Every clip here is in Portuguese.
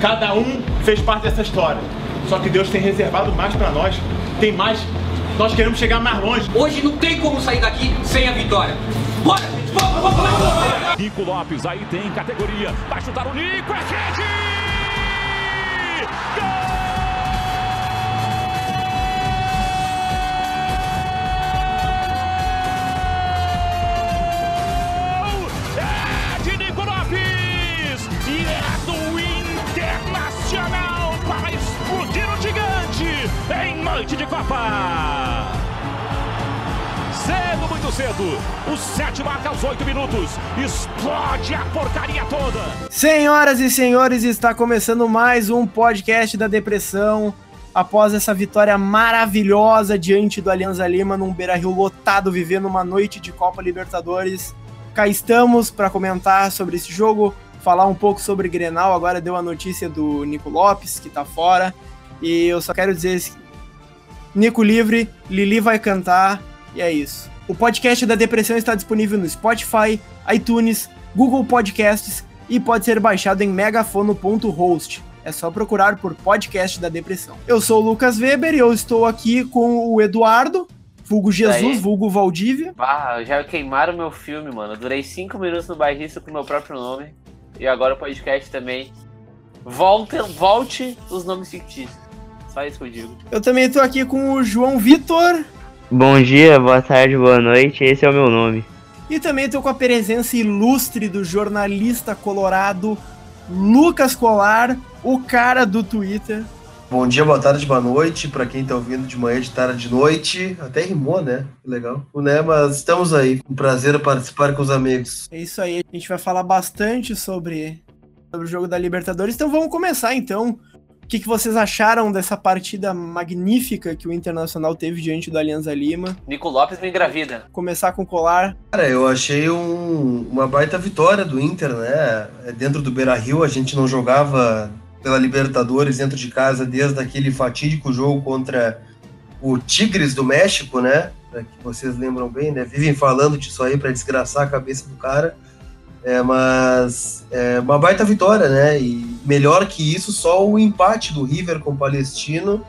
Cada um fez parte dessa história. Só que Deus tem reservado mais para nós. Tem mais. Nós queremos chegar mais longe. Hoje não tem como sair daqui sem a vitória. Bora, gente, vamos, vamos, vamos! Nico Lopes aí tem categoria. Vai chutar o Nico, é rede! Noite de Copa! Cedo, muito cedo. O 7 marca aos 8 minutos. Explode a porcaria toda. Senhoras e senhores, está começando mais um podcast da depressão. Após essa vitória maravilhosa diante do Alianza Lima num Beira-Rio lotado, vivendo uma noite de Copa Libertadores. Cá estamos para comentar sobre esse jogo, falar um pouco sobre Grenal. Agora deu a notícia do Nico Lopes, que tá fora. E eu só quero dizer Nico livre, Lili vai cantar e é isso. O podcast da Depressão está disponível no Spotify, iTunes, Google Podcasts e pode ser baixado em megafono.host. É só procurar por podcast da Depressão. Eu sou o Lucas Weber e eu estou aqui com o Eduardo, vulgo Jesus, Daí? vulgo Valdívia. Ah, já queimaram meu filme, mano. Eu durei cinco minutos no bairrista com meu próprio nome. E agora o podcast também. Volte, volte os nomes fictícios. Só isso que eu digo. Eu também estou aqui com o João Vitor Bom dia, boa tarde, boa noite, esse é o meu nome. e também estou com a presença ilustre do jornalista colorado Lucas Colar, o cara do Twitter. Bom dia, boa tarde, boa noite, para quem tá ouvindo de manhã, de tarde, de noite. Até rimou, né? Legal. Né? Mas estamos aí. Um prazer participar com os amigos. É isso aí, a gente vai falar bastante sobre, sobre o jogo da Libertadores. Então vamos começar então. O que, que vocês acharam dessa partida magnífica que o Internacional teve diante do Alianza Lima? Nico Lopes me engravida. Começar com o Colar. Cara, eu achei um- uma baita vitória do Inter, né? É, Dentro do Beira Rio, a gente não jogava pela Libertadores dentro de casa desde aquele fatídico jogo contra o Tigres do México, né? Pra que vocês lembram bem, né? Vivem falando disso aí para desgraçar a cabeça do cara. É, mas é uma baita vitória, né? E melhor que isso, só o empate do River com o Palestino,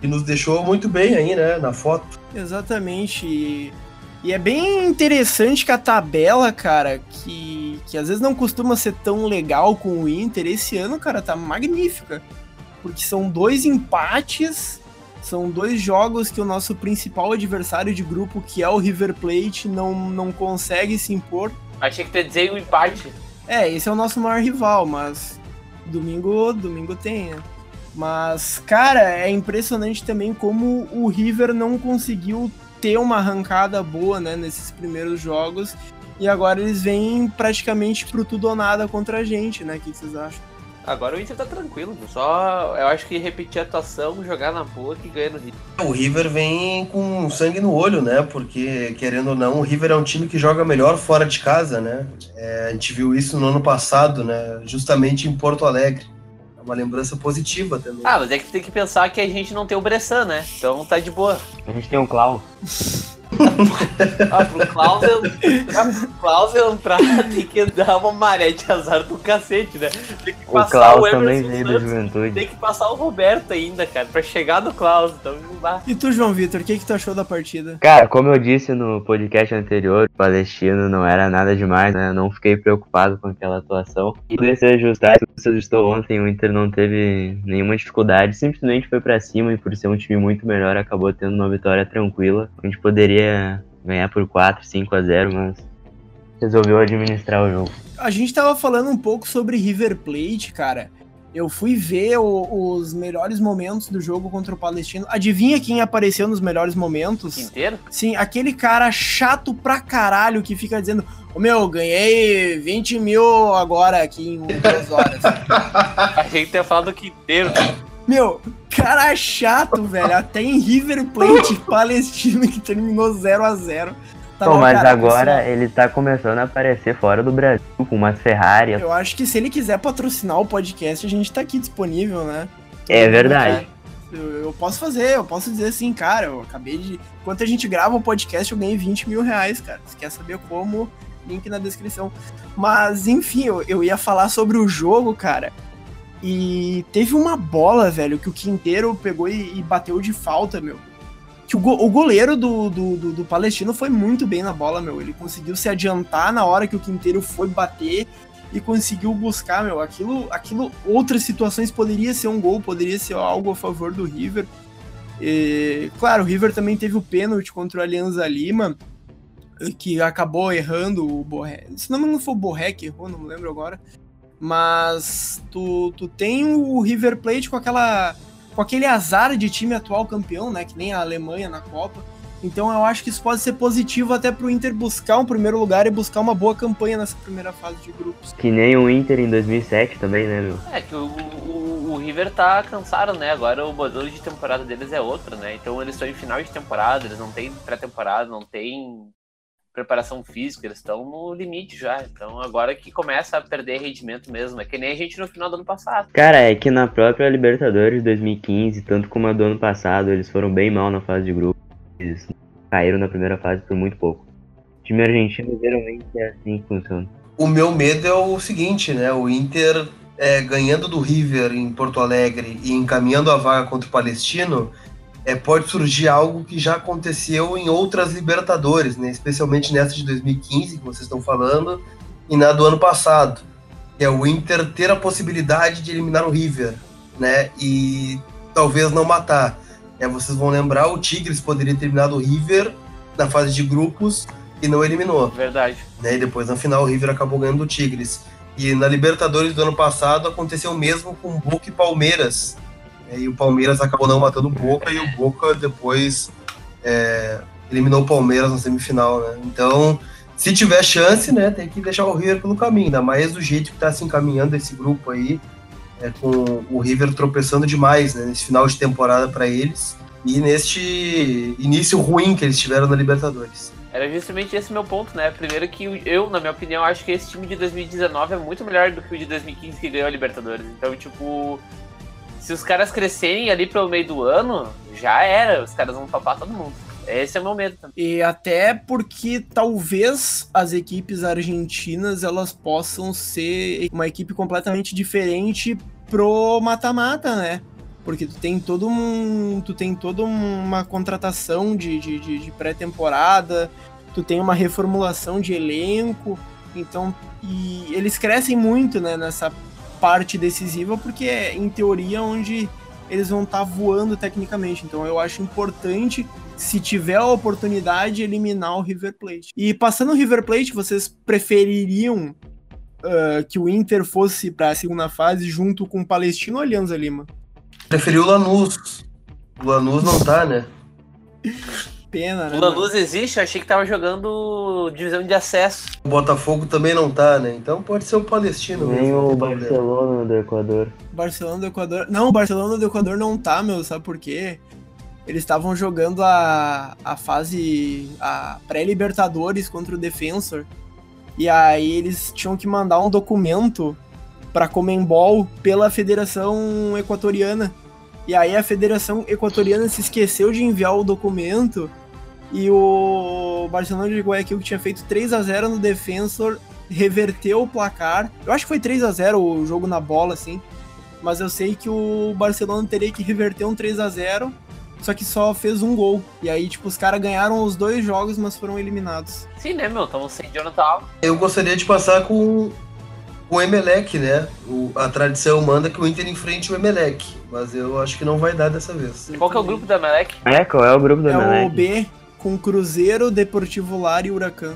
que nos deixou muito bem aí, né? Na foto. Exatamente. E, e é bem interessante que a tabela, cara, que, que às vezes não costuma ser tão legal com o Inter, esse ano, cara, tá magnífica. Porque são dois empates, são dois jogos que o nosso principal adversário de grupo, que é o River Plate, não, não consegue se impor. Achei que tu ia dizer o empate. É, esse é o nosso maior rival, mas domingo, domingo tem, né? Mas, cara, é impressionante também como o River não conseguiu ter uma arrancada boa, né, nesses primeiros jogos. E agora eles vêm praticamente pro tudo ou nada contra a gente, né? O que vocês acham? Agora o Inter tá tranquilo. Só eu acho que repetir a atuação, jogar na boa que ganha no Rio. O River vem com sangue no olho, né? Porque, querendo ou não, o River é um time que joga melhor fora de casa, né? É, a gente viu isso no ano passado, né? Justamente em Porto Alegre. É uma lembrança positiva também. Ah, mas é que tem que pensar que a gente não tem o Bressan, né? Então tá de boa. A gente tem um Clau. Ah, pro Klaus, ah, pro Klaus entrar tem que dar uma maré de azar do cacete, né? Tem que O passar Clau Emerson também veio da Santos, juventude. Tem que passar o Roberto ainda, cara, pra chegar no Klaus. Então não dá. E tu, João Vitor, o que, que tu achou da partida? Cara, como eu disse no podcast anterior, o Palestino não era nada demais, né? Eu não fiquei preocupado com aquela atuação. E poder se ajustar, se ajustou ontem, o Inter não teve nenhuma dificuldade, simplesmente foi pra cima e por ser um time muito melhor, acabou tendo uma vitória tranquila. A gente poderia ganhar por 4, 5 a 0, mas resolveu administrar o jogo. A gente tava falando um pouco sobre River Plate, cara. Eu fui ver o- os melhores momentos do jogo contra o Palestino. Adivinha quem apareceu nos melhores momentos? Inteiro? Sim, aquele cara chato pra caralho que fica dizendo: Ô meu, ganhei 20 mil agora aqui em duas horas. Achei que tu ia falar do Quinteiro. Meu, cara chato, velho. Até em River Plate Palestino que terminou 0 a 0 Tá Pô, bom, mas cara, agora pessoal, ele tá começando a aparecer fora do Brasil, com umas Ferrari. Eu acho que se ele quiser patrocinar o podcast, a gente tá aqui disponível, né? É verdade. Eu, eu posso fazer, eu posso dizer assim, cara, eu acabei de. Enquanto a gente grava o podcast, eu ganhei 20 mil reais, cara. Se quer saber como, link na descrição. Mas, enfim, eu, eu ia falar sobre o jogo, cara. E teve uma bola, velho, que o Quinteiro pegou e, e bateu de falta, meu. Que o, go o goleiro do, do, do, do, Palestino foi muito bem na bola, meu. Ele conseguiu se adiantar na hora que o Quinteiro foi bater e conseguiu buscar, meu. Aquilo, aquilo outras situações poderia ser um gol, poderia ser algo a favor do River. E, claro, o River também teve o pênalti contra o Alianza Lima, que acabou errando o Borré. Se não engano, foi o Borré que errou, não me lembro agora. Mas tu, tu tem o River Plate com aquela com aquele azar de time atual campeão, né, que nem a Alemanha na Copa. Então eu acho que isso pode ser positivo até pro Inter buscar um primeiro lugar e buscar uma boa campanha nessa primeira fase de grupos. Que nem o Inter em 2007 também, né, meu? É que o, o, o River tá cansado, né? Agora o modelo de temporada deles é outro, né? Então eles estão em final de temporada, eles não têm pré-temporada, não tem preparação física, eles estão no limite já. Então agora que começa a perder rendimento mesmo. É que nem a gente no final do ano passado. Cara, é que na própria Libertadores 2015, tanto como a do ano passado, eles foram bem mal na fase de grupo. Eles caíram na primeira fase por muito pouco. O time argentino geralmente é assim que funciona. O meu medo é o seguinte, né? O Inter é, ganhando do River em Porto Alegre e encaminhando a vaga contra o Palestino, é, pode surgir algo que já aconteceu em outras Libertadores, né? especialmente nessa de 2015 que vocês estão falando, e na do ano passado. É o Inter ter a possibilidade de eliminar o River, né? E talvez não matar. É, vocês vão lembrar, o Tigres poderia ter eliminado o River na fase de grupos e não eliminou. Verdade. Né? E depois, na final, o River acabou ganhando o Tigres. E na Libertadores do ano passado aconteceu o mesmo com Boca e Palmeiras, e o Palmeiras acabou não matando o Boca e o Boca depois é, eliminou o Palmeiras na semifinal, né? Então, se tiver chance, né, tem que deixar o River pelo caminho, ainda mais do jeito que está se encaminhando esse grupo aí, é, com o River tropeçando demais, né, nesse final de temporada para eles e neste início ruim que eles tiveram na Libertadores. Era justamente esse meu ponto, né? Primeiro que eu, na minha opinião, acho que esse time de 2019 é muito melhor do que o de 2015 que ganhou a Libertadores. Então, tipo, se os caras crescerem ali pelo meio do ano, já era. Os caras vão papar todo mundo. Esse é o meu medo também. E até porque talvez as equipes argentinas elas possam ser uma equipe completamente diferente pro mata-mata, né? Porque tu tem todo um. Tu tem toda uma contratação de, de, de, de pré-temporada, tu tem uma reformulação de elenco. Então, e eles crescem muito, né, nessa parte decisiva, porque é, em teoria, onde eles vão estar tá voando tecnicamente. Então eu acho importante, se tiver a oportunidade, eliminar o River Plate. E passando o River Plate, vocês prefeririam uh, que o Inter fosse para a segunda fase junto com o Palestino ou Alianza Lima? Preferiu o Lanús. O Lanús não tá, né? pena, né? O Lanús existe, eu achei que tava jogando divisão de acesso. O Botafogo também não tá, né? Então pode ser o Palestino Nem mesmo. o Barcelona do Equador. Barcelona do Equador. Não, o Barcelona do Equador não tá, meu, sabe por quê? Eles estavam jogando a, a fase. a pré-Libertadores contra o Defensor. E aí eles tinham que mandar um documento para Comembol pela Federação Equatoriana. E aí a Federação Equatoriana se esqueceu de enviar o documento e o Barcelona de Guayaquil, que tinha feito 3 a 0 no Defensor, reverteu o placar. Eu acho que foi 3 a 0 o jogo na bola, assim. Mas eu sei que o Barcelona teria que reverter um 3 a 0 só que só fez um gol. E aí, tipo, os caras ganharam os dois jogos, mas foram eliminados. Sim, né, meu? Tamo sem Jonathan Eu gostaria de passar com o Emelec, né? O, a tradição manda que o Inter enfrente o Emelec, mas eu acho que não vai dar dessa vez. Qual que é o grupo do Emelec? É, qual é o grupo do é Emelec? É o B, com Cruzeiro, Deportivo Lar e Huracan.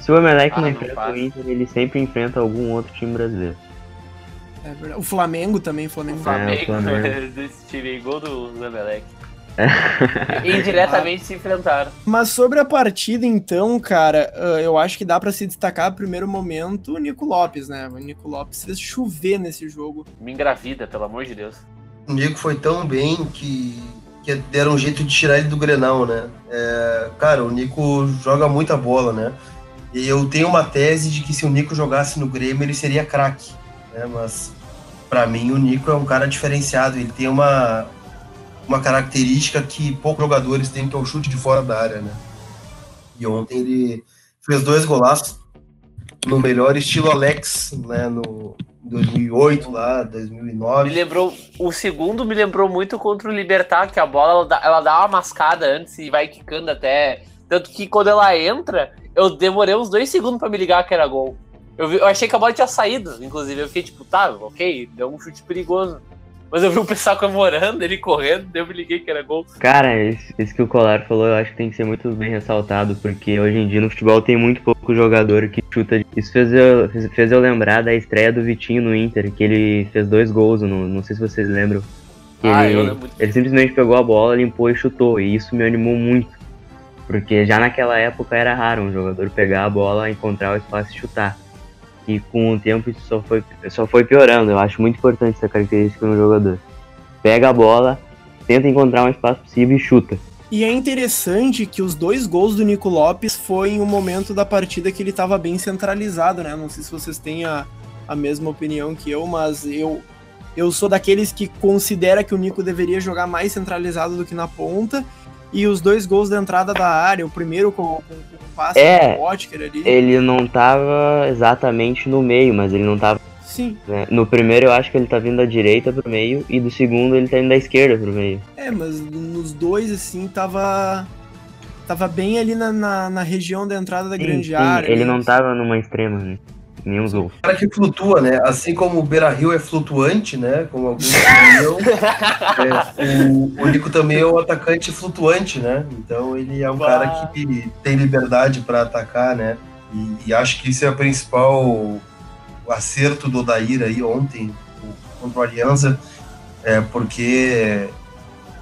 Se o Emelec Ah, não não enfrenta passa. o Inter, ele sempre enfrenta algum outro time brasileiro. É verdade. O Flamengo também, o Flamengo. Flamengo, Flamengo. desse time gol do, do Emelec. Indiretamente se enfrentaram. Mas sobre a partida, então, cara, ah, eu acho que dá pra se destacar, no primeiro momento, o Nico Lopes, né? O Nico Lopes fez chover nesse jogo. Me engravida, pelo amor de Deus. O Nico foi tão bem que, que deram um jeito de tirar ele do Grenal, né? É, cara, o Nico joga muita bola, né? E eu tenho uma tese de que se o Nico jogasse no Grêmio, ele seria craque, né? Mas pra mim o Nico é um cara diferenciado, ele tem uma uma característica que poucos jogadores têm, que é o chute de fora da área, né? E ontem ele fez dois golaços no melhor estilo Alex, né, no, 2008 lá, 2009. Me lembrou. O segundo me lembrou muito contra o Libertar, que a bola ela dá, ela dá uma mascada antes e vai quicando até. Tanto que quando ela entra, eu demorei uns dois segundos pra me ligar que era gol. Eu, vi- eu achei que a bola tinha saído, inclusive. Eu fiquei tipo, tá, ok, deu um chute perigoso. Mas eu vi o pessoal comemorando, ele correndo, eu me liguei que era gol. Cara, isso, isso que o Colar falou, eu acho que tem que ser muito bem ressaltado, porque hoje em dia no futebol tem muito pouco jogador que chuta. Isso fez eu, fez, fez eu lembrar da estreia do Vitinho no Inter, que ele fez dois gols, no, não sei se vocês lembram. Ah, ele, eu lembro. ele simplesmente pegou a bola, limpou e chutou, e isso me animou muito. Porque já naquela época era raro um jogador pegar a bola, encontrar o espaço e chutar. E com o tempo isso só foi, só foi piorando. Eu acho muito importante essa característica no jogador. Pega a bola, tenta encontrar um espaço possível e chuta. E é interessante que os dois gols do Nico Lopes foi em um momento da partida que ele estava bem centralizado, né? Não sei se vocês têm a, a mesma opinião que eu, mas eu eu sou daqueles que considera que o Nico deveria jogar mais centralizado do que na ponta. E os dois gols da entrada da área, o primeiro com, com, com o passe É, do Potker ali. Ele não tava exatamente no meio, mas ele não tava. Sim, né? No primeiro eu acho que ele tá vindo da direita pro meio, e do segundo ele tá indo da esquerda pro meio. é, mas nos dois, assim, tava. Tava bem ali na, na, na região da entrada da Sim, grande sim, área. ele ali. não tava numa extrema, né? Nenhum gol. cara que flutua, né? Assim como o Beira Rio é flutuante, né? Como alguns diriam, é, o, o Nico também é um atacante flutuante, né? Então ele é um Bah. cara que tem liberdade para atacar, né? E, e acho que isso é a principal o acerto do Odair aí ontem o- contra o Aliança, é porque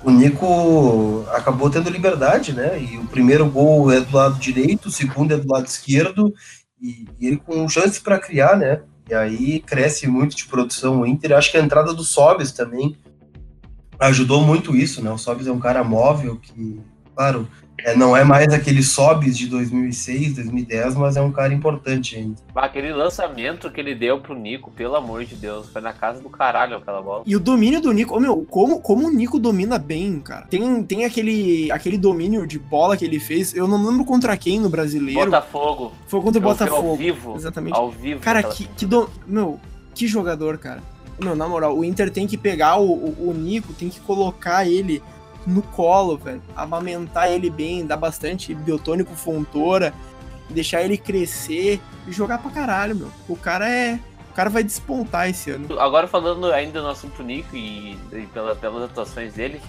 o Nico acabou tendo liberdade, né? E o primeiro gol é do lado direito, o segundo é do lado esquerdo, e, e ele com chance para criar, né? E aí cresce muito de produção o Inter. Acho que a entrada do Sobis também ajudou muito isso, né? O Sobis é um cara móvel que, claro, é, não é mais aquele Sobis de 2006, 2010, mas é um cara importante ainda. Bah, Aquele lançamento que ele deu pro Nico, pelo amor de Deus, foi na casa do caralho aquela bola. E o domínio do Nico, ô meu, como, como o Nico domina bem, cara. Tem, tem aquele, aquele domínio de bola que ele fez, eu não lembro contra quem no brasileiro. Botafogo. Foi contra o eu vi Ao Botafogo. vivo. Exatamente. Ao vivo. Cara, que, que do... Meu, que jogador, cara. Meu, na moral, o Inter tem que pegar o, o, o Nico, tem que colocar ele no colo, velho. Amamentar ele bem, dar bastante biotônico fontora, deixar ele crescer e jogar pra caralho, meu. O cara é. O cara vai despontar esse ano. Agora falando ainda no assunto Nico e, e pela- pelas atuações dele,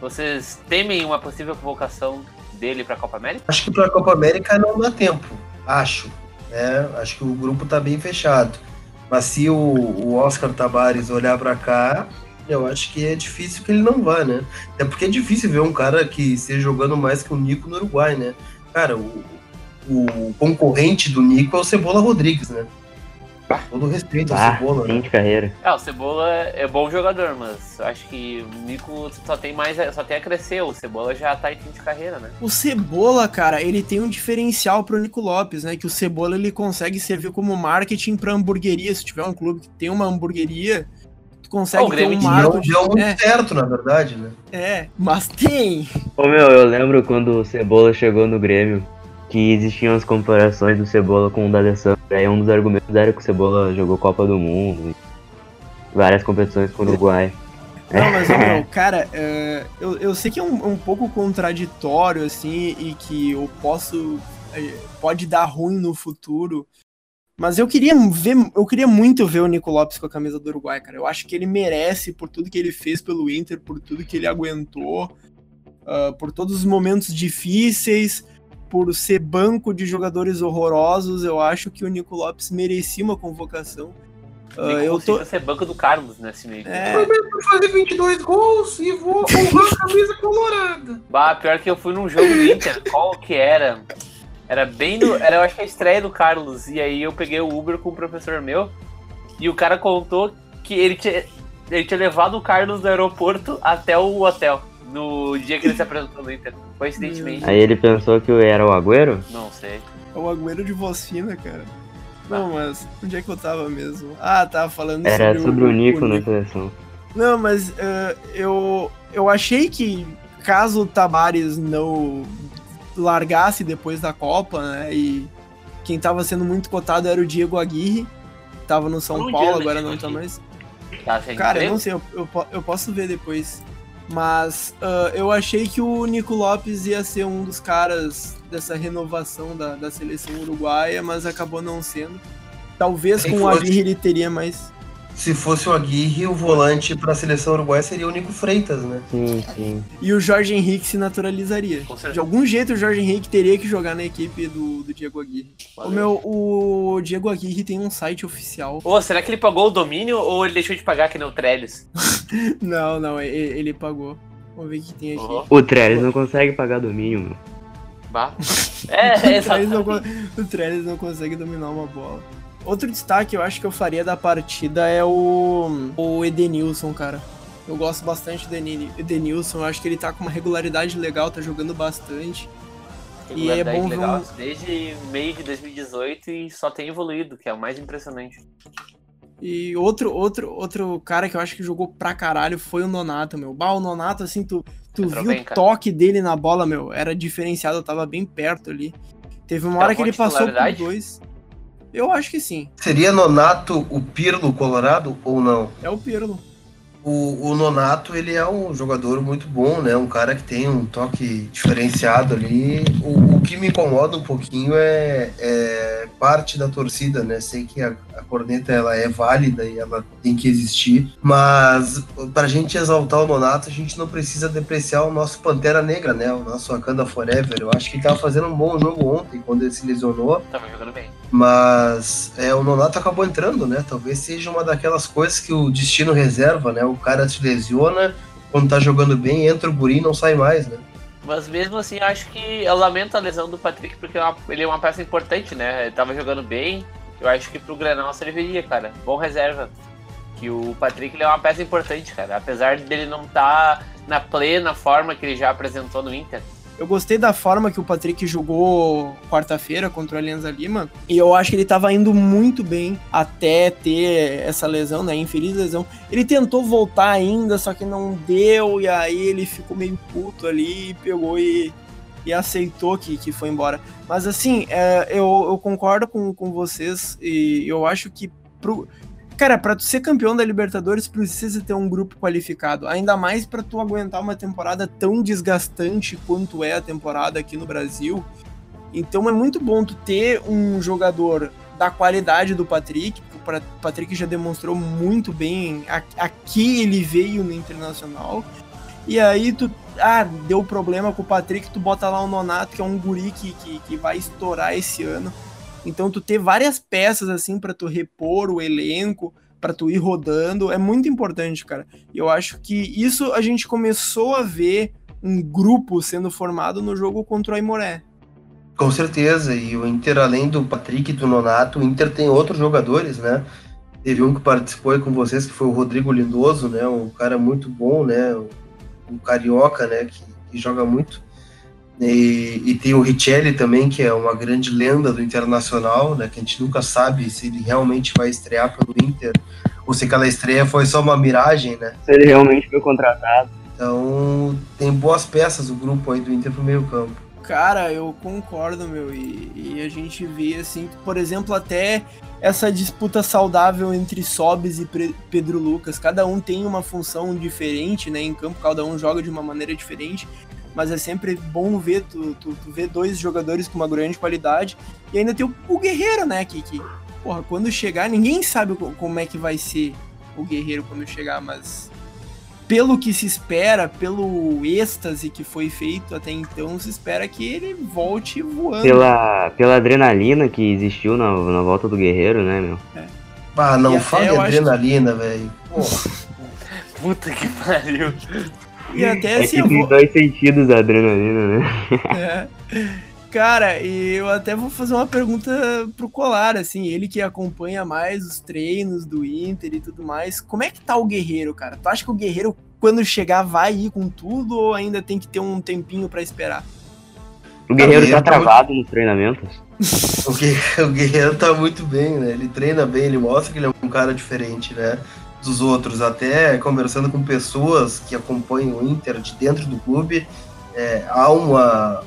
vocês temem uma possível convocação dele pra Copa América? Acho que para a Copa América não dá tempo, acho. Né? Acho que o grupo tá bem fechado. Mas se o, o Oscar Tabares olhar para cá, eu acho que é difícil que ele não vá, né? É porque é difícil ver um cara que esteja jogando mais que o Nico no Uruguai, né? Cara, o, o concorrente do Nico é o Cebola Rodrigues, né? Todo respeito ao Ah, Cebola, fim né? de carreira. É, o Cebola é bom jogador, mas eu acho que o Nico só tem mais, a- só tem a crescer. O Cebola já tá em fim de carreira, né? O Cebola, cara, ele tem um diferencial pro Nico Lopes, né? Que o Cebola ele consegue servir como marketing pra hamburgueria. Se tiver um clube que tem uma hamburgueria, tu consegue Ó, o ter Grêmio um não marketing. deu muito É, certo, na verdade, né? é, mas tem. Ô meu, eu lembro quando o Cebola chegou no Grêmio, que existiam as comparações do Cebola com o D'Alessandro. Aí um dos argumentos era que o Cebola jogou Copa do Mundo, e várias competições com o Uruguai. Não, mas, meu, cara, é, eu, eu sei que é um, um pouco contraditório, assim, e que eu posso. é, pode dar ruim no futuro. Mas eu queria ver, eu queria muito ver o Nico Lopes com a camisa do Uruguai, cara. Eu acho que ele merece por tudo que ele fez pelo Inter, por tudo que ele aguentou, ah, por todos os momentos difíceis, por ser banco de jogadores horrorosos. Eu acho que o Nico Lopes merecia uma convocação. Nico eu tô. ser banco do Carlos nesse meio. É, Vou fazer 22 gols e vou honrar a camisa colorada. Bah, pior que eu fui num jogo do Inter, qual que era? Era bem no. Era, eu acho que a estreia do Carlos. E aí eu peguei o Uber com o professor meu. E o cara contou que ele tinha, ele tinha levado o Carlos do aeroporto até o hotel. No dia que ele se apresentou no Inter. Coincidentemente. Aí ele pensou que eu era o Agüero? Não sei. É o Agüero de voz fina, cara. Não, mas onde é que eu tava mesmo? Ah, tava falando Era sobre o Nico o na seleção. Não, mas eh, eu, eu achei que caso o Tabares não largasse depois da Copa, né? E quem tava sendo muito cotado era o Diego Aguirre. tava no São Paulo, anda agora não tá aqui? mais. Tá sem Cara, eu não sei, eu, eu, eu posso ver depois. Mas ah, eu achei que o Nico Lopes ia ser um dos caras dessa renovação da, da seleção uruguaia, mas acabou não sendo. Talvez com o Aguirre ele teria mais. Se fosse o Aguirre, o volante para a seleção uruguaia seria o Nico Freitas, né? Sim, sim. E o Jorge Henrique se naturalizaria. Com certeza. De algum jeito o Jorge Henrique teria que jogar na equipe do, do Diego Aguirre. O meu, o Diego Aguirre tem um site oficial. Ô, será que ele pagou o domínio ou ele deixou de pagar que nem o Trellis? Não, não, e- ele, pagou. Vamos ver o que tem aqui. Uhum. O Trellis não consegue pagar domínio, meu. Bah. É, o, Trellis exato. não, o Trellis não consegue dominar uma bola. Outro destaque eu acho que eu faria da partida é o, o Edenilson, cara. Eu gosto bastante do Eden- Edenilson, eu acho que ele tá com uma regularidade legal, tá jogando bastante. E é bom legal, desde meio de 2018 e só tem evoluído, que é o mais impressionante. E outro, outro, outro cara que eu acho que jogou pra caralho foi o Nonato, meu. Bah, o Nonato, assim, tu, tu Entrou viu bem, o toque dele na bola, meu, era diferenciado, eu tava bem perto ali. Teve uma hora que ele passou por dois. Eu acho que sim. Seria Nonato o Pirlo Colorado ou não? É o Pirlo. O, o Nonato, ele é um jogador muito bom, né? Um cara que tem um toque diferenciado ali. O, o que me incomoda um pouquinho é, é parte da torcida, né? Sei que a, a corneta ela é válida e ela tem que existir, mas pra gente exaltar o Nonato, a gente não precisa depreciar o nosso Pantera Negra, né? O nosso Wakanda Forever. Eu acho que ele tava fazendo um bom jogo ontem, quando ele se lesionou. Tava jogando bem. Mas é, o Nonato acabou entrando, né? Talvez seja uma daquelas coisas que o destino reserva, né? O cara se lesiona, quando tá jogando bem, entra o guri e não sai mais, né? Mas mesmo assim, acho que eu lamento a lesão do Patrick, porque é ele é uma peça importante, né? Ele tava jogando bem. Eu acho que pro Grenal serviria, cara. Bom reserva. Que o Patrick ele é uma peça importante, cara. Apesar dele não estar na plena forma que ele já apresentou no Inter. Eu gostei da forma que o Patrick jogou quarta-feira contra o Alianza Lima. E eu acho que ele tava indo muito bem até ter essa lesão, né? Infeliz lesão. Ele tentou voltar ainda, só que não deu. E aí ele ficou meio puto ali pegou e, e aceitou que, que foi embora. Mas assim, é, eu, eu concordo com, com vocês. E eu acho que pro. Cara, pra tu ser campeão da Libertadores precisa ter um grupo qualificado, ainda mais pra tu aguentar uma temporada tão desgastante quanto é a temporada aqui no Brasil. Então é muito bom tu ter um jogador da qualidade do Patrick, o Patrick já demonstrou muito bem aqui ele veio no Internacional. E aí tu, ah, deu problema com o Patrick, tu bota lá o Nonato, que é um guri que, que, que vai estourar esse ano. Então tu ter várias peças assim pra tu repor o elenco, pra tu ir rodando, é muito importante, cara. E eu acho que isso a gente começou a ver um grupo sendo formado no jogo contra o Aimoré. Com certeza, e o Inter, além do Patrick e do Nonato, o Inter tem outros jogadores, né? Teve um que participou aí com vocês, que foi o Rodrigo Lindoso, né? Um cara muito bom, né? Um carioca, né? Que, que joga muito. E, e tem o Richelli também, que é uma grande lenda do Internacional, né? Que a gente nunca sabe se ele realmente vai estrear pelo Inter ou se aquela estreia foi só uma miragem, né? Se ele realmente foi contratado. Então tem boas peças o grupo aí do Inter pro meio campo. Cara, eu concordo, meu. E, e a gente vê, assim, por exemplo, até essa disputa saudável entre Sobes e Pedro Lucas. Cada um tem uma função diferente, né? Em campo, cada um joga de uma maneira diferente. Mas é sempre bom ver tu, tu, tu ver dois jogadores com uma grande qualidade. E ainda tem o, o Guerreiro, né? Que, que, porra, quando chegar, ninguém sabe co- como é que vai ser o Guerreiro quando chegar, mas pelo que se espera, pelo êxtase que foi feito até então, se espera que ele volte voando. Pela, pela adrenalina que existiu na, na volta do Guerreiro, né, meu? Ah, não E fale eu acho que- adrenalina, velho. Puta que pariu. E até É assim, tem vou... dois sentidos a adrenalina, né? É. Cara, e eu até vou fazer uma pergunta pro Colar, assim, ele que acompanha mais os treinos do Inter e tudo mais. Como é que tá o Guerreiro, cara? Tu acha que o Guerreiro, quando chegar, vai ir com tudo ou ainda tem que ter um tempinho pra esperar? O Guerreiro Guerreiro tá tá muito- travado nos treinamentos. O, Gue- o Guerreiro tá muito bem, né? Ele treina bem, ele mostra que ele é um cara diferente, né? Dos outros. Até conversando com pessoas que acompanham o Inter de dentro do clube, é, há uma,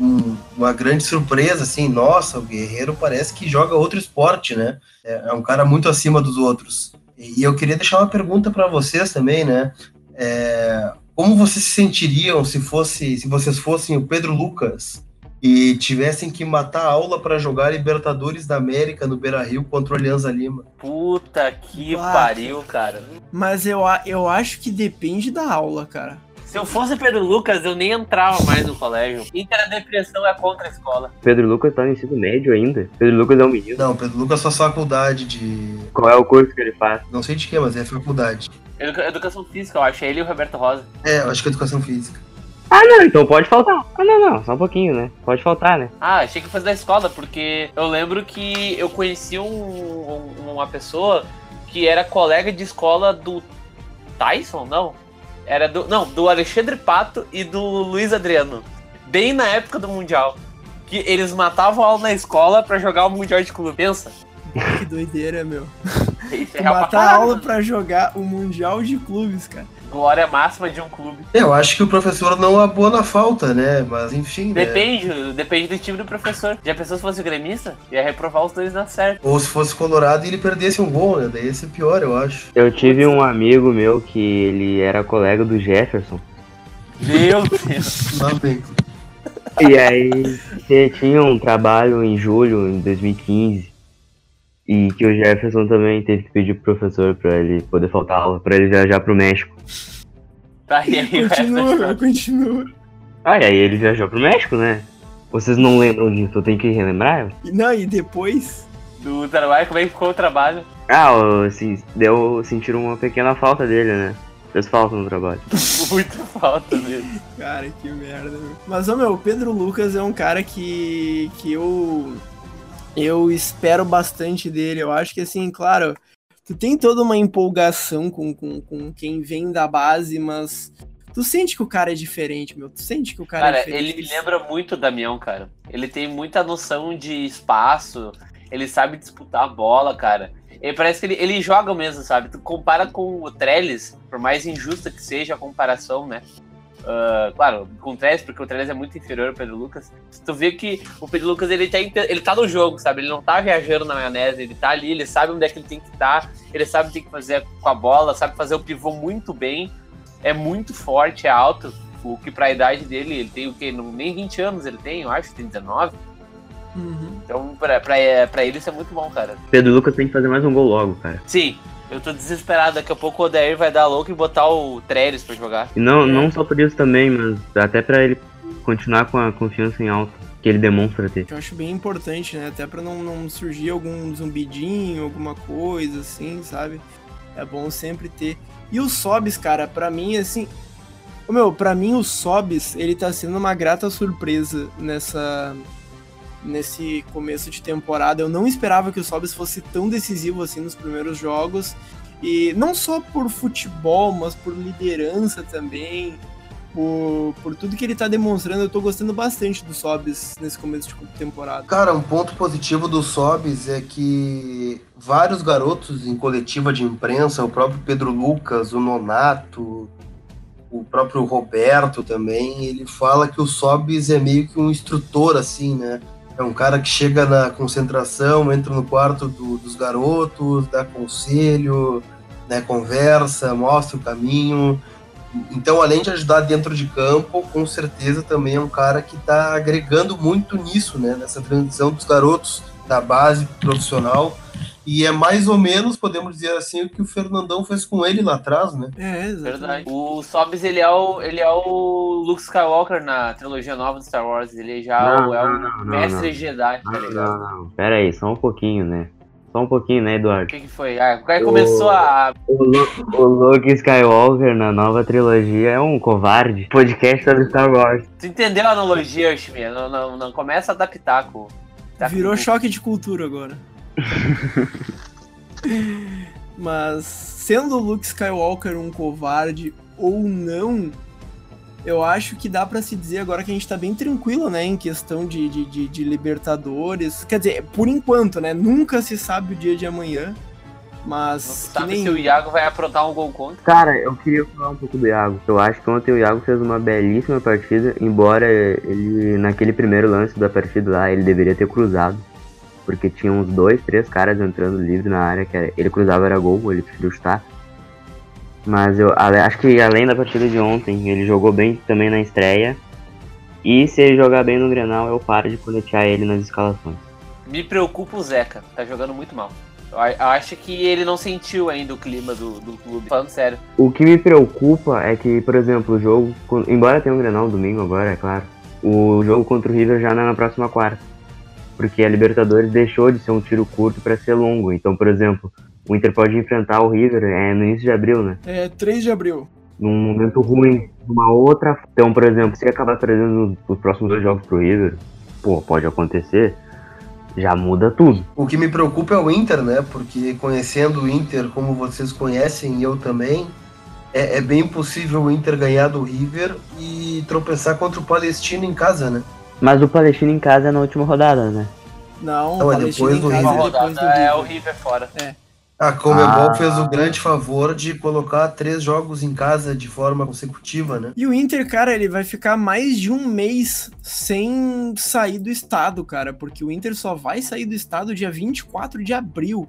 um- uma grande surpresa, assim, nossa, o Guerreiro parece que joga outro esporte, né? É, é um cara muito acima dos outros. E, eu queria deixar uma pergunta para vocês também, né? É, como vocês se sentiriam se fosse, se vocês fossem o Pedro Lucas e tivessem que matar a aula para jogar Libertadores da América no Beira-Rio contra o Alianza Lima? Puta que Bah. pariu, cara. Mas eu, a- eu acho que depende da aula, cara. Se eu fosse Pedro Lucas, eu nem entrava mais no colégio. Interdepressão é contra a escola. Pedro Lucas tá no ensino médio ainda. Pedro Lucas é um menino. Não, Pedro Lucas faz faculdade de. Qual é o curso que ele faz? Não sei de que, mas é faculdade. Educa- Educação física, eu acho. Ele e o Roberto Rosa. É, eu acho que é educação física. Ah, não, então pode faltar. Ah, não, não, só um pouquinho, né? Pode faltar, né? Ah, achei que fosse da escola, porque eu lembro que eu conheci um- um- uma pessoa que era colega de escola do Tyson, não? Era do. Não, do Alexandre Pato e do Luiz Adriano. Bem na época do Mundial. Que eles matavam aula na escola pra jogar o Mundial de clube. Pensa. Que doideira, meu. Isso é matar a aula pra jogar o Mundial de Clubes, cara. Glória máxima de um clube. É, Eu acho que o professor não abona a falta, né? Mas enfim. né? Depende, depende do time do professor. Já pensou se fosse o gremista? Ia reprovar os dois na certa. Ou se fosse Colorado e ele perdesse um gol, né? Daí ia ser pior, eu acho. Eu tive um amigo meu que ele era colega do Jefferson. Meu Deus. Lá. E aí ele tinha um trabalho em julho de 2015. E que o Jefferson também teve que pedir pro professor pra ele poder faltar aula, pra ele viajar pro México. Tá, e aí Continua, continua. Ah, e aí ele viajou pro México, né? Vocês não lembram disso, eu tenho que relembrar? Não, e depois. do trabalho, como é que ficou o trabalho? Ah, assim, deu, sentiram uma pequena falta dele, né? Fez falta no trabalho. Muito falta mesmo. Cara, que merda, meu. Mas, ô, meu, o Pedro Lucas é um cara que, que eu. Eu espero bastante dele. Eu acho que, assim, claro, tu tem toda uma empolgação com, com, com quem vem da base, mas. Tu sente que o cara é diferente, meu. Tu sente que o cara, é Cara, diferente. ele me lembra muito o Damião, cara. Ele tem muita noção de espaço, ele sabe disputar a bola, cara. Ele parece que ele, ele joga mesmo, sabe? Tu compara com o Trellis, por mais injusta que seja a comparação, né? Ah, claro, com o Trellis, porque o Trellis é muito inferior ao Pedro Lucas. Tu vê que o Pedro Lucas ele tá, ele tá no jogo, sabe? Ele não tá viajando na maionese, ele tá ali, ele sabe onde é que ele tem que estar, ele sabe o que tem que fazer com a bola, sabe fazer o pivô muito bem, é muito forte, é alto. O que pra idade dele, ele tem o quê? Não, nem 20 anos ele tem, eu acho, tem 19. Uhum. Então, pra, pra, pra ele isso é muito bom, cara. Pedro Lucas tem que fazer mais um gol logo, cara. Sim, eu tô desesperado. Daqui a pouco o Odair vai dar louco e botar o Trellis pra jogar. E não, não só por isso também, mas até pra ele continuar com a confiança em alta que ele demonstra ter. Eu acho bem importante, né? Até pra não, não surgir algum zumbidinho, alguma coisa assim, sabe? É bom sempre ter. E o Sobs, cara, pra mim, assim. Ô, meu, pra mim o Sobs, ele tá sendo uma grata surpresa nessa. Nesse começo de temporada. Eu não esperava que o Sobs fosse tão decisivo assim nos primeiros jogos. E não só por futebol, mas por liderança também. Por, por tudo que ele tá demonstrando, eu tô gostando bastante do Sobs nesse começo de temporada. Cara, um ponto positivo do Sobis é que vários garotos em coletiva de imprensa, o próprio Pedro Lucas, o Nonato, o próprio Roberto também, ele fala que o Sobis é meio que um instrutor, assim, né? É um cara que chega na concentração, entra no quarto do- dos garotos, dá conselho, né, conversa, mostra o caminho. Então, além de ajudar dentro de campo, com certeza também é um cara que está agregando muito nisso, né? Nessa transição dos garotos da base pro profissional. E é mais ou menos, podemos dizer assim, o que o Fernandão fez com ele lá atrás, né? É, exatamente. Verdade. O Sobs, ele é o, ele é o Luke Skywalker na trilogia nova do Star Wars. Ele já Não, é o não, mestre não. Jedi, tá Não, ligado? não, não. Pera aí, só um pouquinho, né? Só um pouquinho, né, O Eduardo? que, que foi? Ah, o cara começou a. O, Lu- o Luke Skywalker na nova trilogia é um covarde. Podcast sobre Star Wars. Tu entendeu a analogia, Shmi? Não, não, não começa a pitaco. Pitaco Virou choque de cultura agora. Mas sendo o Luke Skywalker um covarde ou não, eu acho que dá pra se dizer agora que a gente tá bem tranquilo, né, em questão de, de, de- de Libertadores. Quer dizer, por enquanto, né, nunca se sabe o dia de amanhã. Mas Sabe nem... se o Iago vai aprontar um gol contra? Cara, eu queria falar um pouco do Iago. Eu acho que ontem o Iago fez uma belíssima partida, embora ele, naquele primeiro lance da partida lá, ele deveria ter cruzado. Porque tinha uns dois, três caras entrando livre na área, que ele cruzava era gol, ele preferiu chutar. Mas eu acho que além da partida de ontem, ele jogou bem também na estreia. E se ele jogar bem no Grenal, eu paro de coletear ele nas escalações. Me preocupa o Zeca, tá jogando muito mal. Eu acho que ele não sentiu ainda o clima do, do clube. Falando sério. O que me preocupa é que, por exemplo, o jogo, embora tenha um Grenal domingo agora, é claro, o jogo contra o River já não é na próxima quarta. Porque a Libertadores deixou de ser um tiro curto para ser longo. Então, por exemplo, o Inter pode enfrentar o River é, no início de abril, né? É 3 de abril. Num momento ruim, numa outra. Então, por exemplo, se acabar perdendo os próximos dois jogos pro River, pô, pode acontecer, já muda tudo. O que me preocupa é o Inter, né? Porque conhecendo o Inter como vocês conhecem e eu também, é, é bem possível o Inter ganhar do River e tropeçar contra o Palestino em casa, né? Mas o Palestino em casa é na última rodada, né? Não, Não, é Palestina depois em do casa Uma River. e depois do rodada é o River. River fora. A Comebol Ah. fez o grande favor de colocar três jogos em casa de forma consecutiva, né? E o Inter, cara, ele vai ficar mais de um mês sem sair do estado, cara, porque o Inter só vai sair do estado dia 24 de abril.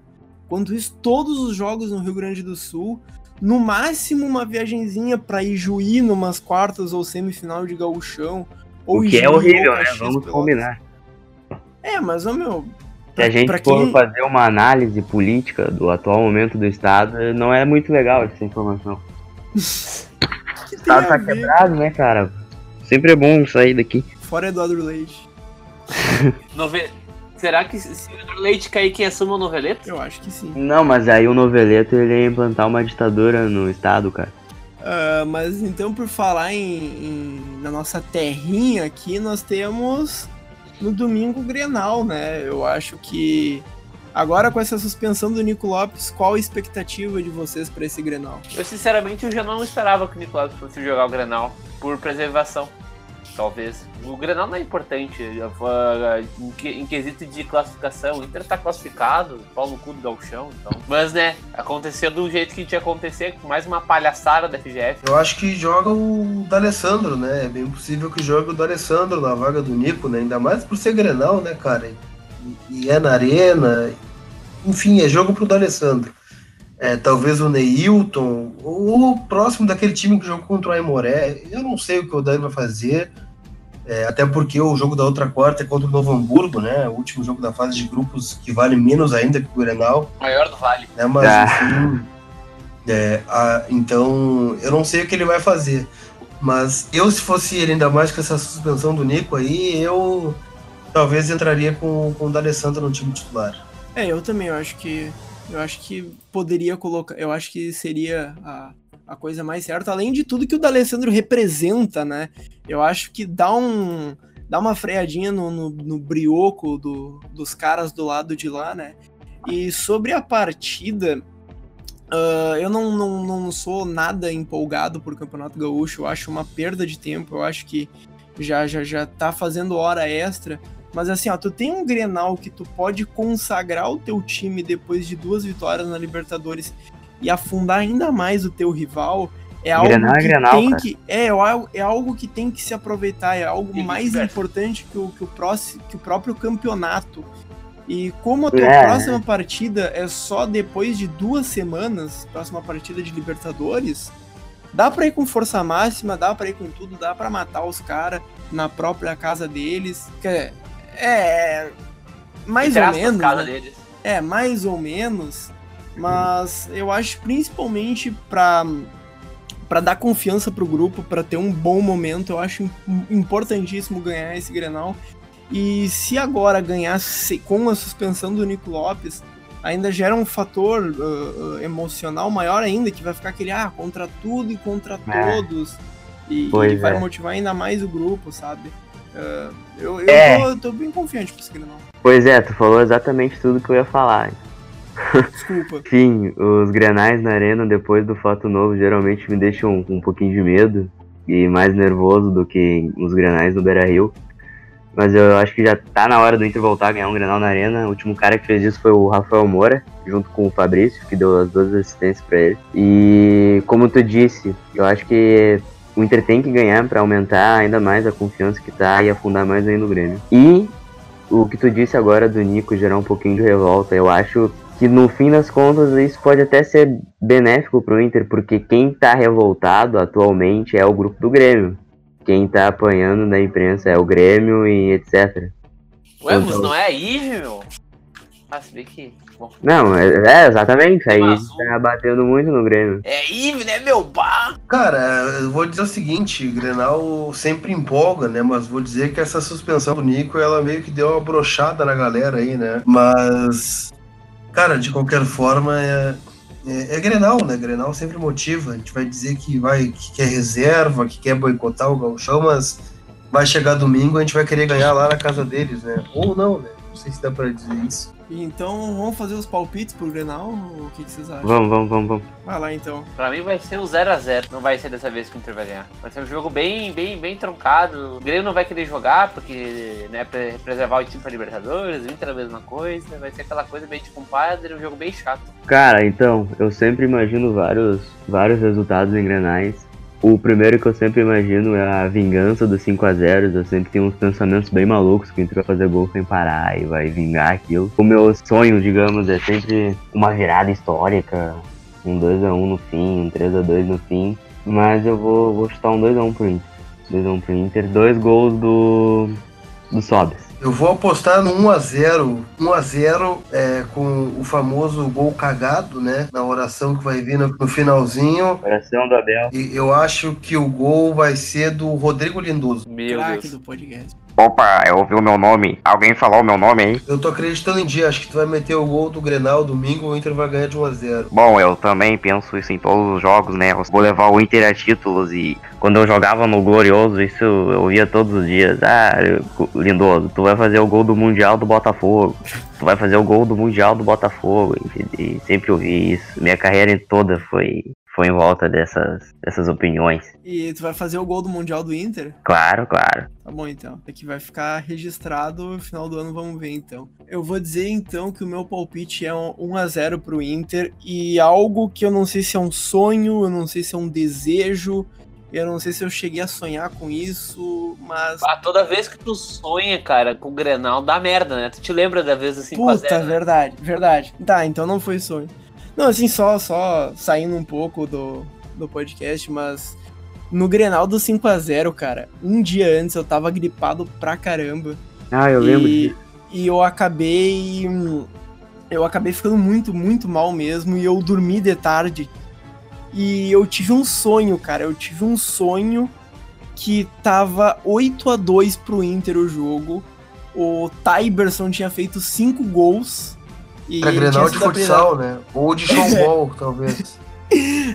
Quanto isso, todos os jogos no Rio Grande do Sul, no máximo uma viagenzinha pra ir Juí numas quartas ou semifinal de gauchão. Ou O que é horrível, né? Vamos combinar. É, mas, ô meu... Se a gente for quem- fazer uma análise política do atual momento do Estado, não é muito legal essa informação. que O Estado tá quebrado, né, cara? Sempre é bom sair daqui. Fora Eduardo Leite. Nove... Será que se o Eduardo Leite cair, quem assume é o Noveleto? Eu acho que sim. Não, mas aí o Noveleto ele ia implantar uma ditadura no Estado, cara. Ah, mas então, por falar em, em- na nossa terrinha aqui, nós temos no domingo o Grenal, né? Eu acho que agora com essa suspensão do Nico Lopes, qual a expectativa de vocês para esse Grenal? Eu sinceramente eu já não esperava que o Nicolas fosse jogar o Grenal por preservação. Talvez. O Grenal não é importante. Em, que- em quesito de classificação, o Inter tá classificado, pau no cu do Galchão, então. Mas né, aconteceu do jeito que tinha acontecer, com mais uma palhaçada da FGF. Eu acho que joga o D'Alessandro, né? É bem possível que jogue o D'Alessandro na vaga do Nico, né? Ainda mais por ser Grenal, né, cara? E, e é na arena. Enfim, é jogo pro D'Alessandro. É, talvez o Neilton, ou o próximo daquele time que jogou contra o Aimoré. Eu não sei o que o Dani vai fazer. É, até porque o jogo da outra quarta é contra o Novo Hamburgo, né? O último jogo da fase de grupos que vale menos ainda que o Grenal Maior do Vale. né? Mas Ah. enfim, é, a- então eu não sei o que ele vai fazer. Mas eu, se fosse ele, ainda mais com essa suspensão do Nico aí, eu talvez entraria com, com o D'Alessandro no time titular. É, eu também, eu acho que eu acho que poderia colocar, eu acho que seria a, a coisa mais certa, além de tudo que o D'Alessandro representa, né? Eu acho que dá um dá uma freadinha no, no, no brioco do, dos caras do lado de lá, né? E sobre a partida, ah, eu não, não, não sou nada empolgado por Campeonato Gaúcho, eu acho uma perda de tempo, eu acho que já, já, já tá fazendo hora extra. Mas assim, ó, tu tem um Grenal que tu pode consagrar o teu time depois de duas vitórias na Libertadores e afundar ainda mais o teu rival. É algo Grenal é que Grenal, tem cara. que é, é algo que tem que se aproveitar, é algo mais importante que o, que, o próximo, que o próprio campeonato. E como a tua É. próxima partida é só depois de duas semanas, próxima partida de Libertadores, dá pra ir com força máxima, dá pra ir com tudo, dá pra matar os caras na própria casa deles. Que é, é mais ou menos. casa né? deles. É, mais ou menos. Mas eu acho principalmente pra, pra dar confiança pro grupo, pra ter um bom momento, eu acho im- importantíssimo ganhar esse Grenal. E se agora ganhar com a suspensão do Nico Lopes, ainda gera um fator uh, uh, emocional maior ainda, que vai ficar aquele, ah, contra tudo e contra É. todos. E, e vai é. motivar ainda mais o grupo, sabe? Uh, eu eu É. tô, tô bem confiante pra esse Grenal. Pois é, tu falou exatamente tudo que eu ia falar. Desculpa. Sim, os grenais na arena depois do fato novo geralmente me deixam um pouquinho de medo e mais nervoso do que os grenais no Beira Rio. Mas eu acho que já tá na hora do Inter voltar a ganhar um Grenal na Arena. O último cara que fez isso foi o Rafael Moura, junto com o Fabrício, que deu as duas assistências para ele. E como tu disse, eu acho que o Inter tem que ganhar para aumentar ainda mais a confiança que tá e afundar mais ainda o Grêmio. E o que tu disse agora do Nico gerar um pouquinho de revolta, eu acho que no fim das contas isso pode até ser benéfico pro Inter, porque quem tá revoltado atualmente é o grupo do Grêmio. Quem tá apanhando na imprensa é o Grêmio e etc. Ué, mas Então- não é a Ive, meu? Ah, se bem que. Bom. Não, é, é, exatamente. Aí tá batendo muito no Grêmio. É Ive, né, meu? Bah! Cara, eu vou dizer o seguinte, o Grenal sempre empolga, né? Mas vou dizer que essa suspensão do Nico, ela meio que deu uma brochada na galera aí, né? Mas, cara, de qualquer forma, é, é, é Grenal, né? Grenal sempre motiva. A gente vai dizer que vai que quer reserva, que quer boicotar o gauchão, mas vai chegar domingo, a gente vai querer ganhar lá na casa deles, né? Ou não, né? Não sei se dá pra dizer isso. Então vamos fazer os palpites pro Grenal? O que, que vocês acham? Vamos, vamos, vamos, vamos. Vai lá então. Pra mim vai ser o 0x0. Não vai ser dessa vez que o Inter vai ganhar. Vai ser um jogo bem, bem, bem truncado. O Grêmio não vai querer jogar, porque, né, pra preservar o time pra Libertadores. O Inter é a mesma coisa. Vai ser aquela coisa bem de compadre, um jogo bem chato. Cara, então, eu sempre imagino vários, vários resultados em Grenais. O primeiro que eu sempre imagino é a vingança dos 5 a 0 Eu sempre tenho uns pensamentos bem malucos que o Inter vai fazer gol sem parar e vai vingar aquilo. O meu sonho, digamos, é sempre uma virada histórica. Um 2x1 no fim, um 3x2 no fim. Mas eu vou, vou chutar um 2x1 pro Inter. 2x1 pro Inter. Dois gols do. do Sobes. Eu vou apostar no 1x0. 1x0 é, com o famoso gol cagado, né? Na oração que vai vir no, no finalzinho. Coração do Abel. E eu acho que o gol vai ser do Rodrigo Lindoso. Meu Craque Deus. do podcast. Opa, eu ouvi o meu nome. Alguém falou o meu nome aí? Eu tô acreditando em dia. Acho que tu vai meter o gol do Grenal domingo. O Inter vai ganhar de 1x0. Bom, eu também penso isso em todos os jogos, né? Eu vou levar o Inter a títulos e quando eu jogava no Glorioso, isso eu via todos os dias. Ah, Lindoso, tu vai fazer o gol do Mundial do Botafogo. Tu vai fazer o gol do Mundial do Botafogo. E, e sempre ouvi isso. Minha carreira toda foi, foi em volta dessas, dessas opiniões. E tu vai fazer o gol do Mundial do Inter? Claro, claro. Tá bom então. Aqui vai ficar registrado no final do ano, vamos ver então. Eu vou dizer então que o meu palpite é um 1x0 pro Inter e algo que eu não sei se é um sonho, eu não sei se é um desejo, eu não sei se eu cheguei a sonhar com isso, mas. Ah, toda vez que tu sonha, cara, com o Grenal, dá merda, né? Tu te lembra da vez assim Puta, 5x0? verdade, verdade. Tá, então não foi sonho. Não, assim, só, só saindo um pouco do, do podcast, mas no Grenal do 5x0, cara, um dia antes eu tava gripado pra caramba. Ah, eu lembro e, e eu acabei. Eu acabei ficando muito, muito mal mesmo. E eu dormi de tarde. E eu tive um sonho, cara. Eu tive um sonho que tava 8 a 2 pro Inter o jogo. O Tyberson tinha feito 5 gols. E ele Grenal de futsal, né? Ou de showball, talvez.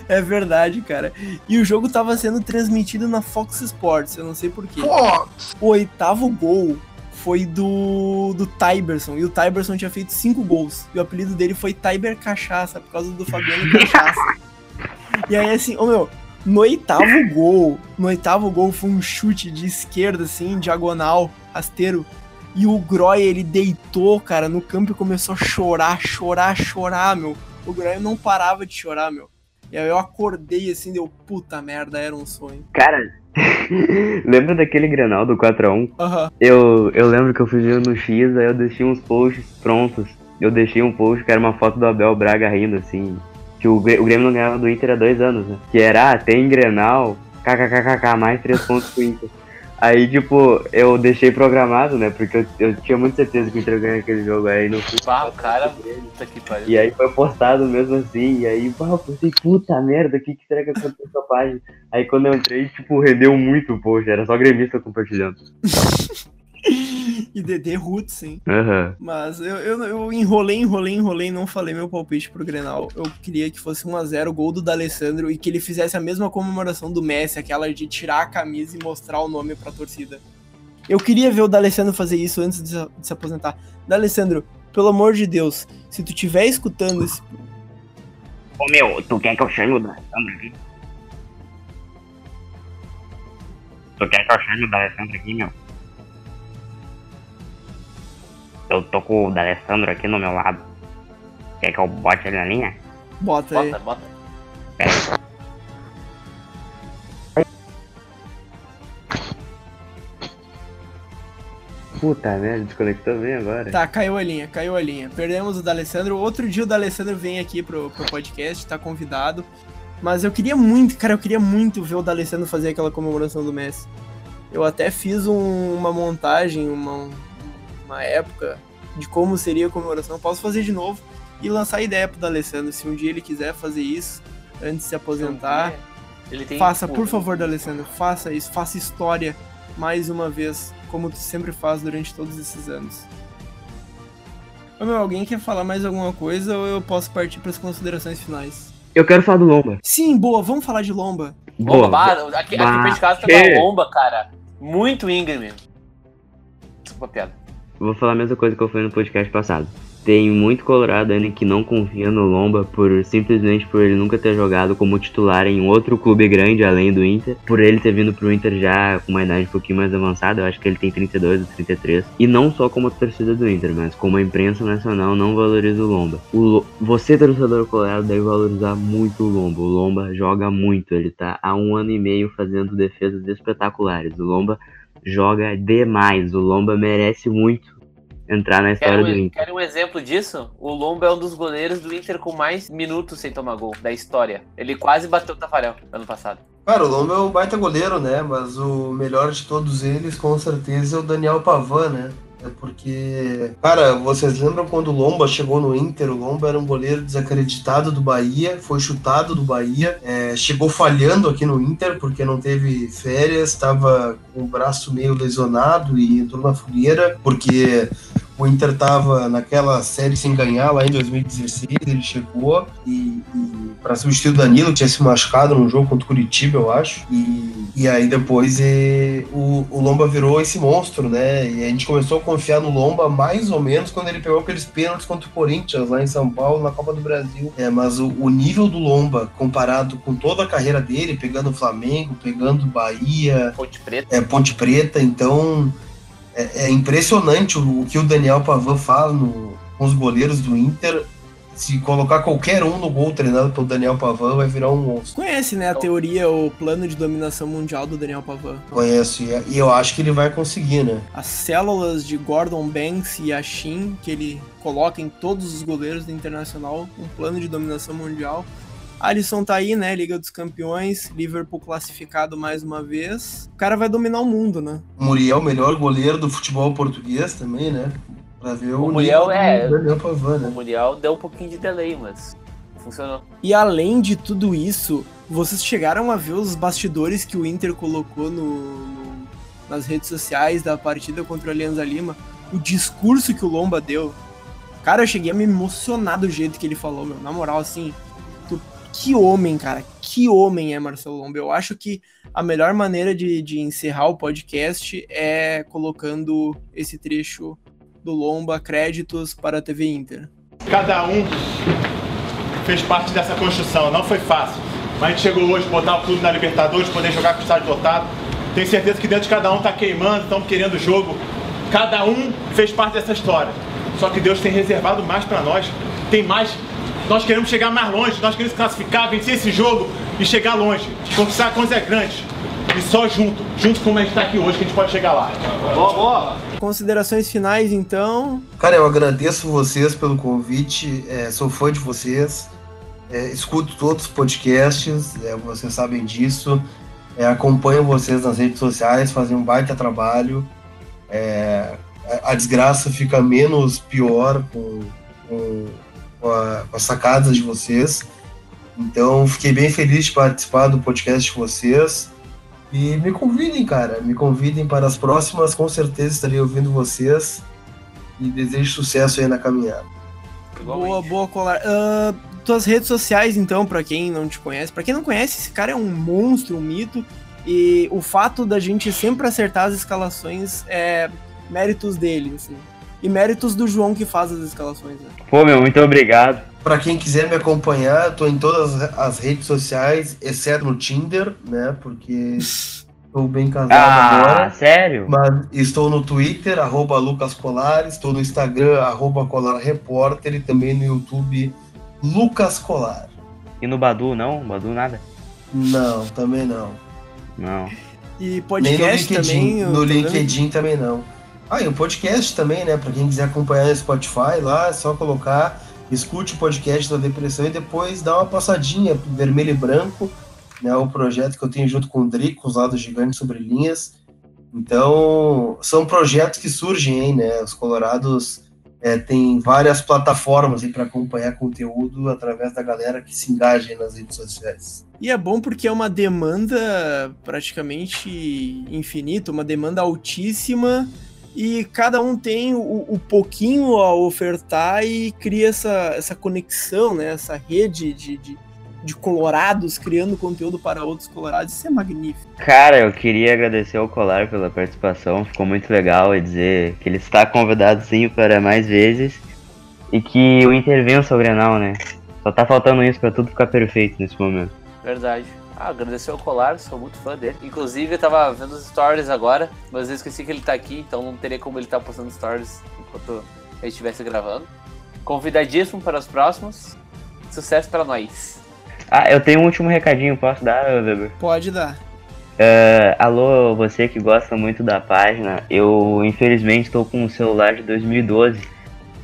É verdade, cara. E o jogo tava sendo transmitido na Fox Sports, eu não sei porquê. Pô, O oitavo gol foi do, do Tyberson. E o Tyberson tinha feito cinco gols. E o apelido dele foi Tyber Cachaça, por causa do Fabiano Cachaça. e aí, assim, ô meu, no oitavo gol, no oitavo gol foi um chute de esquerda, assim, diagonal, rasteiro. E o Groy, ele deitou, cara, no campo e começou a chorar, chorar, chorar, meu. O Groy não parava de chorar, meu. E aí eu acordei assim, deu puta merda, era um sonho. Cara, lembra daquele Grenal do 4x1? Aham. Eu, eu lembro que eu fui ver no X, aí eu deixei uns posts prontos. Eu deixei um post que era uma foto do Abel Braga rindo, assim. Que o, o Grêmio não ganhava do Inter há dois anos, né? Que era, ah, tem Grenal, kkkk, mais três pontos pro Inter. Aí, tipo, eu deixei programado, né? Porque eu, eu tinha muita certeza que o Inter ganha aquele jogo. Aí no fim. Bah, o cara, puta que pariu. E aí foi postado mesmo assim, e aí, pá, eu pensei, puta merda, o que, que será que aconteceu com a página? Aí quando eu entrei, tipo, rendeu muito o post, era só gremista compartilhando. E DD Roots, hein? Aham. Mas eu, eu, eu enrolei, enrolei, enrolei, não falei meu palpite pro Grenal. Eu queria que fosse 1x0 gol do D'Alessandro e que ele fizesse a mesma comemoração do Messi, aquela de tirar a camisa e mostrar o nome pra torcida. Eu queria ver o D'Alessandro fazer isso antes de, se- de se aposentar. D'Alessandro, pelo amor de Deus, se tu estiver escutando esse. Ô meu, tu quer que eu chame o D'Alessandro aqui? Tu quer que eu chame o D'Alessandro aqui, meu? Eu tô com o D'Alessandro aqui no meu lado. Quer que eu bote ele na linha? Bota aí. Bota, bota. Puta merda, desconectou bem agora. Tá, caiu a linha, caiu a linha. Perdemos o D'Alessandro. Outro dia o D'Alessandro vem aqui pro, pro podcast, tá convidado. Mas eu queria muito, cara, eu queria muito ver o D'Alessandro fazer aquela comemoração do Messi. Eu até fiz um- uma montagem, uma, uma época de como seria a comemoração. Eu posso fazer de novo e lançar a ideia pro D'Alessandro. Se um dia ele quiser fazer isso, antes de se aposentar, Ele tem, faça, por favor, D'Alessandro, faça isso, faça história mais uma vez, como tu sempre faz durante todos esses anos. Ô, meu, alguém quer falar mais alguma coisa ou eu posso partir para as considerações finais? Eu quero falar do Lomba. Sim, boa, vamos falar de Lomba. Lomba, Boa. bah, aqui, aqui perto de casa tá que- uma lomba, cara. Muito íngreme. Desculpa a piada. Vou falar a mesma coisa que eu falei no podcast passado. Tem muito colorado ainda que não confia no Lomba por simplesmente por ele nunca ter jogado como titular em outro clube grande além do Inter, por ele ter vindo pro Inter já com uma idade um pouquinho mais avançada, eu acho que ele tem 32 ou 33, e não só como a torcida do Inter, mas como a imprensa nacional não valoriza o Lomba. O Lo- Você, torcedor colorado, deve valorizar muito o Lomba. O Lomba joga muito, ele tá há um ano e meio fazendo defesas espetaculares. O Lomba joga demais, o Lomba merece muito entrar na história Quer do um, Inter. quer um exemplo disso? O Lomba é um dos goleiros do Inter com mais minutos sem tomar gol da história. Ele quase bateu o Tafarel ano passado. Cara, o Lomba é um baita goleiro, né? Mas o melhor de todos eles, com certeza, é o Daniel Pavan, né? É porque, cara, vocês lembram quando o Lomba chegou no Inter? O Lomba era um goleiro desacreditado do Bahia, foi chutado do Bahia, é, chegou falhando aqui no Inter porque não teve férias, estava com o braço meio lesionado e entrou na fogueira porque o Inter tava naquela série sem ganhar lá em 2016, ele chegou e, e para substituir o Danilo, que tinha se machucado num jogo contra o Curitiba, eu acho. E, e aí depois eh, o, o Lomba virou esse monstro, né? E a gente começou a confiar no Lomba mais ou menos quando ele pegou aqueles pênaltis contra o Corinthians lá em São Paulo, na Copa do Brasil. É, mas o, o nível do Lomba, comparado com toda a carreira dele, pegando o Flamengo, pegando Bahia, Ponte Preta. é, Ponte Preta, então é, é impressionante o, o que o Daniel Pavan fala no- com os goleiros do Inter. Se colocar qualquer um no gol treinado pelo Daniel Pavan, vai virar um monstro. Conhece, né, a teoria, o plano de dominação mundial do Daniel Pavan. Conheço, e, e eu acho que ele vai conseguir, né? As células de Gordon Banks e Ashin, que ele coloca em todos os goleiros do Internacional, um plano de dominação mundial. Alisson tá aí, né? Liga dos Campeões, Liverpool classificado mais uma vez. O cara vai dominar o mundo, né? O Muriel, melhor goleiro do futebol português também, né? Pra ver o, O Muriel é- Pavan, O né? Mundial deu um pouquinho de delay, mas funcionou. E além de tudo isso, vocês chegaram a ver os bastidores que o Inter colocou no, no- nas redes sociais da partida contra o Alianza Lima? O discurso que o Lomba deu. Cara, eu cheguei a me emocionar do jeito que ele falou, meu. Na moral, assim, que homem, cara. Que homem é Marcelo Lomba. Eu acho que a melhor maneira de, de encerrar o podcast é colocando esse trecho do Lomba, créditos para a TV Inter. Cada um fez parte dessa construção, não foi fácil. Mas a gente chegou hoje, botar o clube na Libertadores, poder jogar com o estádio lotado. Tenho certeza que dentro de cada um tá queimando, estão querendo o jogo. Cada um fez parte dessa história. Só que Deus tem reservado mais para nós. Tem mais. Nós queremos chegar mais longe, nós queremos classificar, vencer esse jogo e chegar longe. Conquistar coisas grandes. E só junto, junto como a gente tá aqui hoje, que a gente pode chegar lá. Boa, boa! Considerações finais, então. Cara, eu agradeço vocês pelo convite, é, sou fã de vocês, é, escuto todos os podcasts, é, vocês sabem disso, é, acompanho vocês nas redes sociais, fazem um baita trabalho, é, a, a desgraça fica menos pior com, com, com, a- com as sacadas de vocês, então fiquei bem feliz de participar do podcast de vocês. E me convidem, cara, me convidem para as próximas, com certeza estarei ouvindo vocês e desejo sucesso aí na caminhada. Boa, boa, Colar. Ah, tuas redes sociais, então, pra quem não te conhece. Pra quem não conhece, esse cara é um monstro, um mito. E o fato da gente sempre acertar as escalações é méritos dele, assim. E méritos do João que faz as escalações, né? Pô, meu, muito obrigado. Para quem quiser me acompanhar, tô em todas as redes sociais, exceto no Tinder, né? Porque Estou bem casado Ah, agora. sério? Mas estou no Twitter, arroba Lucas Colar, estou no Instagram, arroba Colar Repórter e também no YouTube, Lucas Colar. E no Badu, não? Badu nada? Não, também não. Não. E Nem no podcast LinkedIn, também. no. LinkedIn também não. Ah, e o podcast também, né? Pra quem quiser acompanhar no Spotify lá, é só colocar, escute o podcast da depressão e depois dá uma passadinha vermelho e branco, né? O projeto que eu tenho junto com o Drico, os lados gigantes sobre linhas. Então, são projetos que surgem aí, né? Os Colorados é, tem várias plataformas para acompanhar conteúdo através da galera que se engaja nas redes sociais. E é bom porque é uma demanda praticamente infinita, uma demanda altíssima, e cada um tem o, o pouquinho a ofertar e cria essa, essa conexão, né? Essa rede de, de, de colorados criando conteúdo para outros colorados. Isso é magnífico. Cara, eu queria agradecer ao Colar pela participação, ficou muito legal e dizer que ele está convidado sim para mais vezes e que o Inter vença o Grenal, né? Só tá faltando isso pra tudo ficar perfeito nesse momento. Verdade. Ah, agradecer ao Colar, sou muito fã dele. Inclusive, eu tava vendo os stories agora, mas eu esqueci que ele tá aqui, então não teria como ele estar postando stories enquanto ele estivesse gravando. Convidadíssimo para os próximos. Sucesso para nós. Ah, eu tenho um último recadinho, posso dar, Weber? Pode dar. Uh, alô, você que gosta muito da página, eu infelizmente estou com um celular de 2012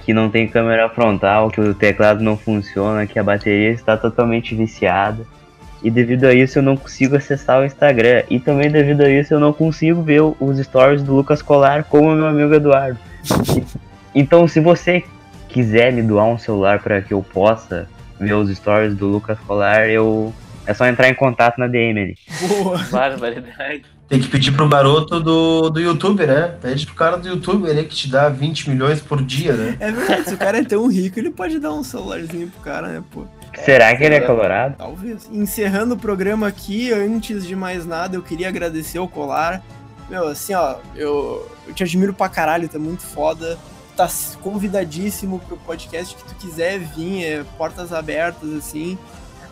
que não tem câmera frontal, que o teclado não funciona, que a bateria está totalmente viciada. E devido a isso eu não consigo acessar o Instagram. E também devido a isso eu não consigo ver os stories do Lucas Colar como o meu amigo Eduardo. então se você quiser me doar um celular para que eu possa ver os stories do Lucas Colar, eu é só entrar em contato na DM ali. Boa. Barbaridade. Tem que pedir pro garoto do, do YouTube, né? Pede pro cara do YouTube ele que te dá 20 milhões por dia, né? É verdade, se o cara é tão rico, ele pode dar um celularzinho pro cara, né, pô? Será que ele é colorado? Talvez. Encerrando o programa aqui, antes de mais nada, eu queria agradecer ao Colar. Meu, assim, ó, eu, eu te admiro pra caralho, tá muito foda. Tá convidadíssimo pro podcast que tu quiser vir, é portas abertas, assim.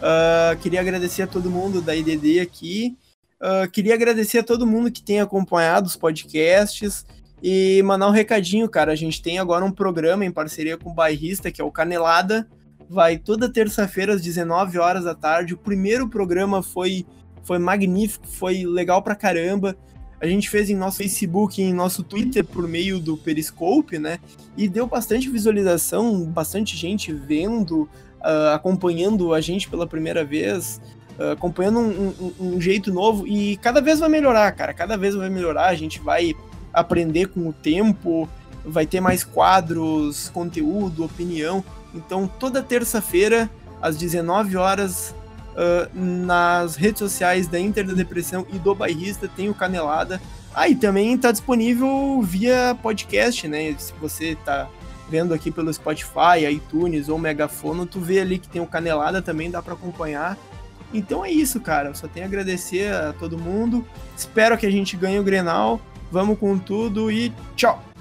Uh, queria agradecer a todo mundo da IDD aqui. Uh, queria agradecer a todo mundo que tem acompanhado os podcasts e mandar um recadinho, cara. A gente tem agora um programa em parceria com o Bairrista, que é o Canelada. Vai toda terça-feira às 19 horas da tarde. O primeiro programa foi, foi magnífico, foi legal pra caramba. A gente fez em nosso Facebook em nosso Twitter por meio do Periscope, né? E deu bastante visualização, bastante gente vendo, uh, acompanhando a gente pela primeira vez, uh, acompanhando um, um, um, jeito novo e cada vez vai melhorar, cara. Cada vez vai melhorar. A gente vai aprender com o tempo, vai ter mais quadros, conteúdo, opinião. Então, toda terça-feira, às 19 horas, uh, nas redes sociais da Inter da Depressão e do Bairrista, tem o Canelada. Ah, e também está disponível via podcast, né? Se você tá vendo aqui pelo Spotify, iTunes ou Megafono, tu vê ali que tem o Canelada também, dá para acompanhar. Então é isso, cara. Só tenho a agradecer a todo mundo. Espero que a gente ganhe o Grenal. Vamos com tudo e tchau!